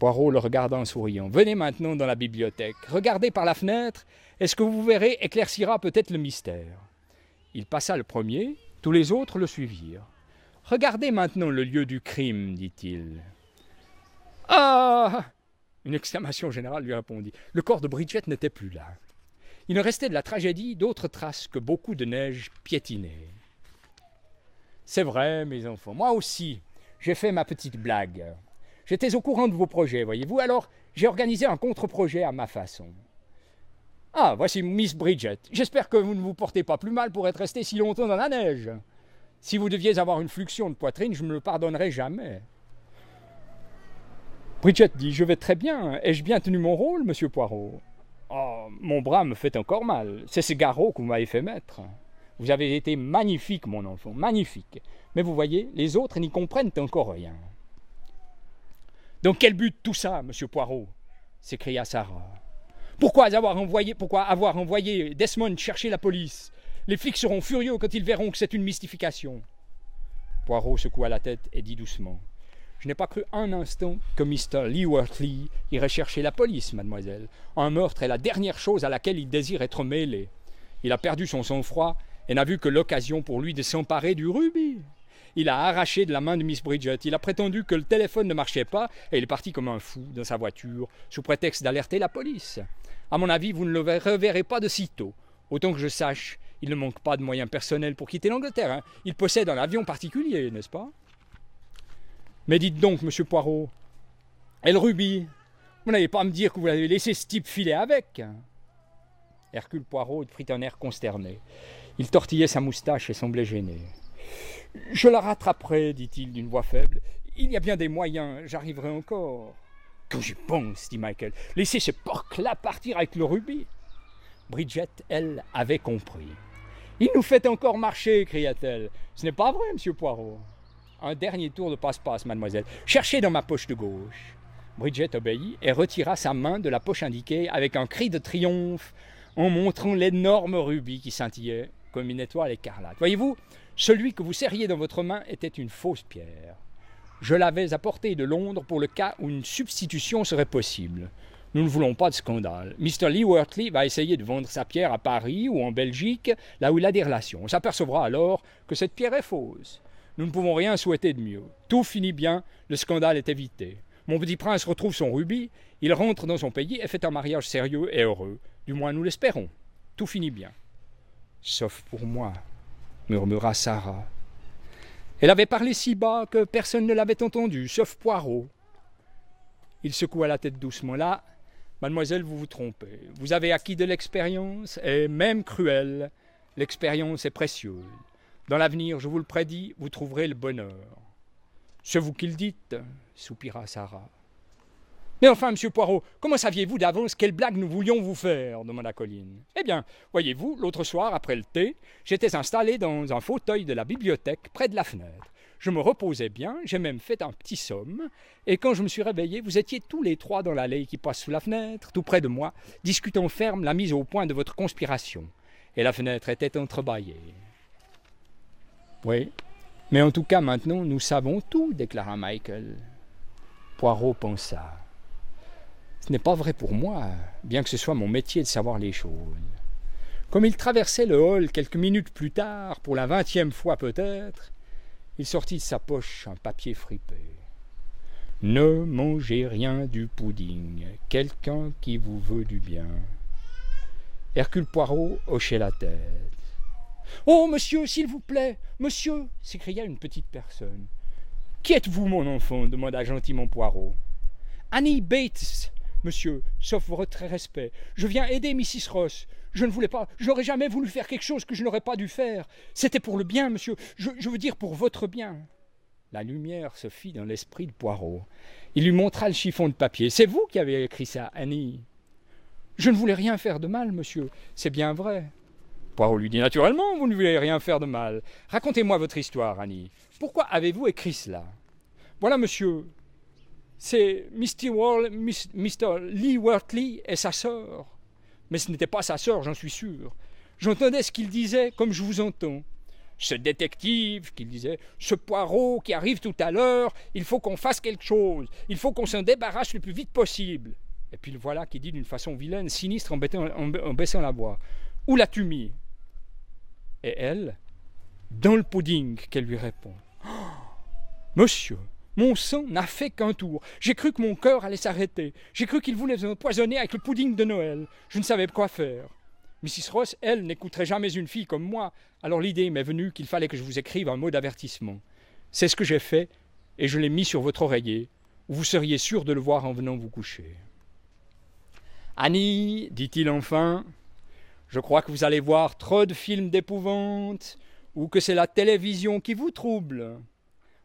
Poirot le regarda en souriant. Venez maintenant dans la bibliothèque. Regardez par la fenêtre, et ce que vous verrez éclaircira peut-être le mystère. Il passa le premier, tous les autres le suivirent. Regardez maintenant le lieu du crime, dit-il. Ah Une exclamation générale lui répondit. Le corps de Bridget n'était plus là. Il ne restait de la tragédie d'autres traces que beaucoup de neige piétinée. C'est vrai, mes enfants. Moi aussi, j'ai fait ma petite blague. J'étais au courant de vos projets, voyez-vous, alors j'ai organisé un contre-projet à ma façon. Ah, voici Miss Bridget. J'espère que vous ne vous portez pas plus mal pour être resté si longtemps dans la neige. Si vous deviez avoir une fluxion de poitrine, je ne me le pardonnerai jamais. Bridget dit Je vais très bien. Ai-je bien tenu mon rôle, monsieur Poirot? Oh, mon bras me fait encore mal. C'est ce garrot que vous m'avez fait mettre. Vous avez été magnifique, mon enfant, magnifique. Mais vous voyez, les autres n'y comprennent encore rien. Dans quel but tout ça, monsieur Poirot? s'écria Sarah. Pourquoi avoir envoyé, pourquoi avoir envoyé Desmond chercher la police? Les flics seront furieux quand ils verront que c'est une mystification. Poirot secoua la tête et dit doucement Je n'ai pas cru un instant que Mr. Leworthley irait chercher la police, mademoiselle. Un meurtre est la dernière chose à laquelle il désire être mêlé. Il a perdu son sang-froid et n'a vu que l'occasion pour lui de s'emparer du rubis. Il a arraché de la main de Miss Bridget. Il a prétendu que le téléphone ne marchait pas et il est parti comme un fou dans sa voiture, sous prétexte d'alerter la police. À mon avis, vous ne le reverrez pas de sitôt. Autant que je sache, il ne manque pas de moyens personnels pour quitter l'Angleterre. Hein. Il possède un avion particulier, n'est-ce pas? Mais dites donc, monsieur Poirot, et le rubis? Vous n'allez pas me dire que vous l'avez laissé ce type filer avec Hercule Poirot prit un air consterné. Il tortillait sa moustache et semblait gêné. Je la rattraperai, dit-il d'une voix faible. Il y a bien des moyens, j'arriverai encore. Quand j'y pense, dit Michael, laissez ce porc-là partir avec le rubis. Bridget, elle, avait compris. Il nous fait encore marcher, cria-t-elle. Ce n'est pas vrai, monsieur Poirot. Un dernier tour de passe-passe, mademoiselle. Cherchez dans ma poche de gauche. Bridget obéit et retira sa main de la poche indiquée avec un cri de triomphe en montrant l'énorme rubis qui scintillait comme une étoile écarlate. Voyez-vous, celui que vous serriez dans votre main était une fausse pierre. Je l'avais apporté de Londres pour le cas où une substitution serait possible. Nous ne voulons pas de scandale. Mr. Lee Wortley va essayer de vendre sa pierre à Paris ou en Belgique, là où il a des relations. On s'apercevra alors que cette pierre est fausse. Nous ne pouvons rien souhaiter de mieux. Tout finit bien, le scandale est évité. Mon petit prince retrouve son rubis, il rentre dans son pays et fait un mariage sérieux et heureux. Du moins nous l'espérons. Tout finit bien. Sauf pour moi, murmura Sarah. Elle avait parlé si bas que personne ne l'avait entendu, sauf Poirot. Il secoua la tête doucement. Là, mademoiselle, vous vous trompez. Vous avez acquis de l'expérience, et même cruelle, l'expérience est précieuse. Dans l'avenir, je vous le prédis, vous trouverez le bonheur. C'est vous qui le dites, soupira Sarah. Mais enfin, monsieur Poirot, comment saviez-vous d'avance quelle blague nous voulions vous faire? demanda Colline. Eh bien, voyez-vous, l'autre soir, après le thé, j'étais installé dans un fauteuil de la bibliothèque près de la fenêtre. Je me reposais bien, j'ai même fait un petit somme, et quand je me suis réveillé, vous étiez tous les trois dans l'allée qui passe sous la fenêtre, tout près de moi, discutant ferme la mise au point de votre conspiration. Et la fenêtre était entrebâillée. Oui, mais en tout cas maintenant nous savons tout, déclara Michael. Poirot pensa. Ce n'est pas vrai pour moi, bien que ce soit mon métier de savoir les choses. Comme il traversait le hall quelques minutes plus tard, pour la vingtième fois peut-être, il sortit de sa poche un papier fripé. Ne mangez rien du pudding, quelqu'un qui vous veut du bien. Hercule Poirot hochait la tête. Oh, monsieur, s'il vous plaît, monsieur s'écria une petite personne. Qui êtes-vous, mon enfant demanda gentiment Poirot. Annie Bates, monsieur, sauf votre respect. Je viens aider Mrs. Ross. Je ne voulais pas, je n'aurais jamais voulu faire quelque chose que je n'aurais pas dû faire. C'était pour le bien, monsieur. Je, je, veux dire pour votre bien. La lumière se fit dans l'esprit de Poirot. Il lui montra le chiffon de papier. C'est vous qui avez écrit ça, Annie. Je ne voulais rien faire de mal, monsieur. C'est bien vrai. Poirot lui dit Naturellement, vous ne voulez rien faire de mal? Racontez-moi votre histoire, Annie. Pourquoi avez-vous écrit cela? Voilà, monsieur, c'est Mr. Lee Wortley et sa sœur. Mais ce n'était pas sa sœur, j'en suis sûr. J'entendais ce qu'il disait comme je vous entends. Ce détective, qu'il disait, ce poireau qui arrive tout à l'heure, il faut qu'on fasse quelque chose, il faut qu'on s'en débarrasse le plus vite possible. Et puis le voilà qui dit d'une façon vilaine, sinistre, en baissant la voix Où l'as-tu mis? Et elle, dans le pudding, qu'elle lui répond oh, Monsieur, mon sang n'a fait qu'un tour. J'ai cru que mon cœur allait s'arrêter. J'ai cru qu'il voulait empoisonner avec le pudding de Noël. Je ne savais quoi faire. Mrs. Ross, elle, n'écouterait jamais une fille comme moi. Alors l'idée m'est venue qu'il fallait que je vous écrive un mot d'avertissement. C'est ce que j'ai fait, et je l'ai mis sur votre oreiller, où vous seriez sûr de le voir en venant vous coucher. Annie, dit-il enfin, je crois que vous allez voir trop de films d'épouvante, ou que c'est la télévision qui vous trouble.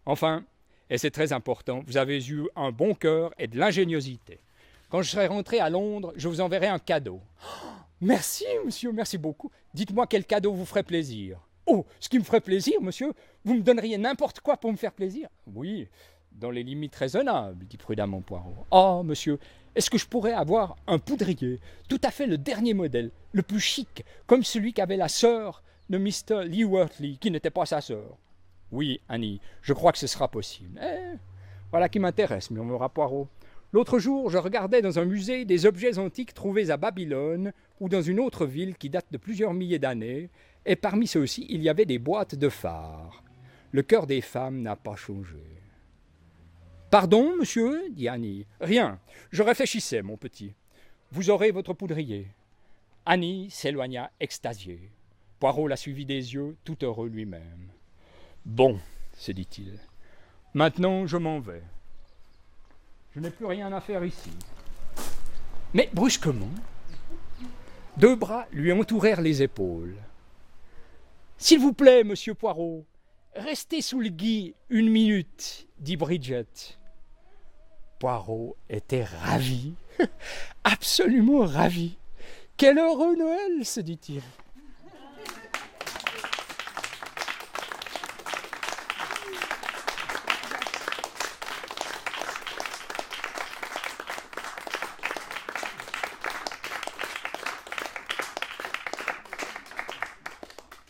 Enfin, et c'est très important, vous avez eu un bon cœur et de l'ingéniosité. Quand je serai rentré à Londres, je vous enverrai un cadeau. merci, monsieur, merci beaucoup. Dites-moi quel cadeau vous ferait plaisir. Oh, ce qui me ferait plaisir, monsieur, vous me donneriez n'importe quoi pour me faire plaisir Oui, dans les limites raisonnables, dit prudemment Poirot. Oh, monsieur, est-ce que je pourrais avoir un poudrier, tout à fait le dernier modèle, le plus chic, comme celui qu'avait la sœur de Mr. Lee Wortley, qui n'était pas sa sœur? Oui, Annie, je crois que ce sera possible. Eh, voilà qui m'intéresse, murmura Poirot. L'autre jour, je regardais dans un musée des objets antiques trouvés à Babylone ou dans une autre ville qui date de plusieurs milliers d'années, et parmi ceux-ci, il y avait des boîtes de phares. Le cœur des femmes n'a pas changé. Pardon, monsieur dit Annie. Rien. Je réfléchissais, mon petit. Vous aurez votre poudrier. Annie s'éloigna extasiée. Poirot la suivit des yeux, tout heureux lui-même. Bon, se dit-il. Maintenant, je m'en vais. Je n'ai plus rien à faire ici. Mais brusquement, deux bras lui entourèrent les épaules. S'il vous plaît, monsieur Poirot, restez sous le gui une minute, dit Bridget. Poirot était ravi, absolument ravi. Quel heureux Noël, se dit-il.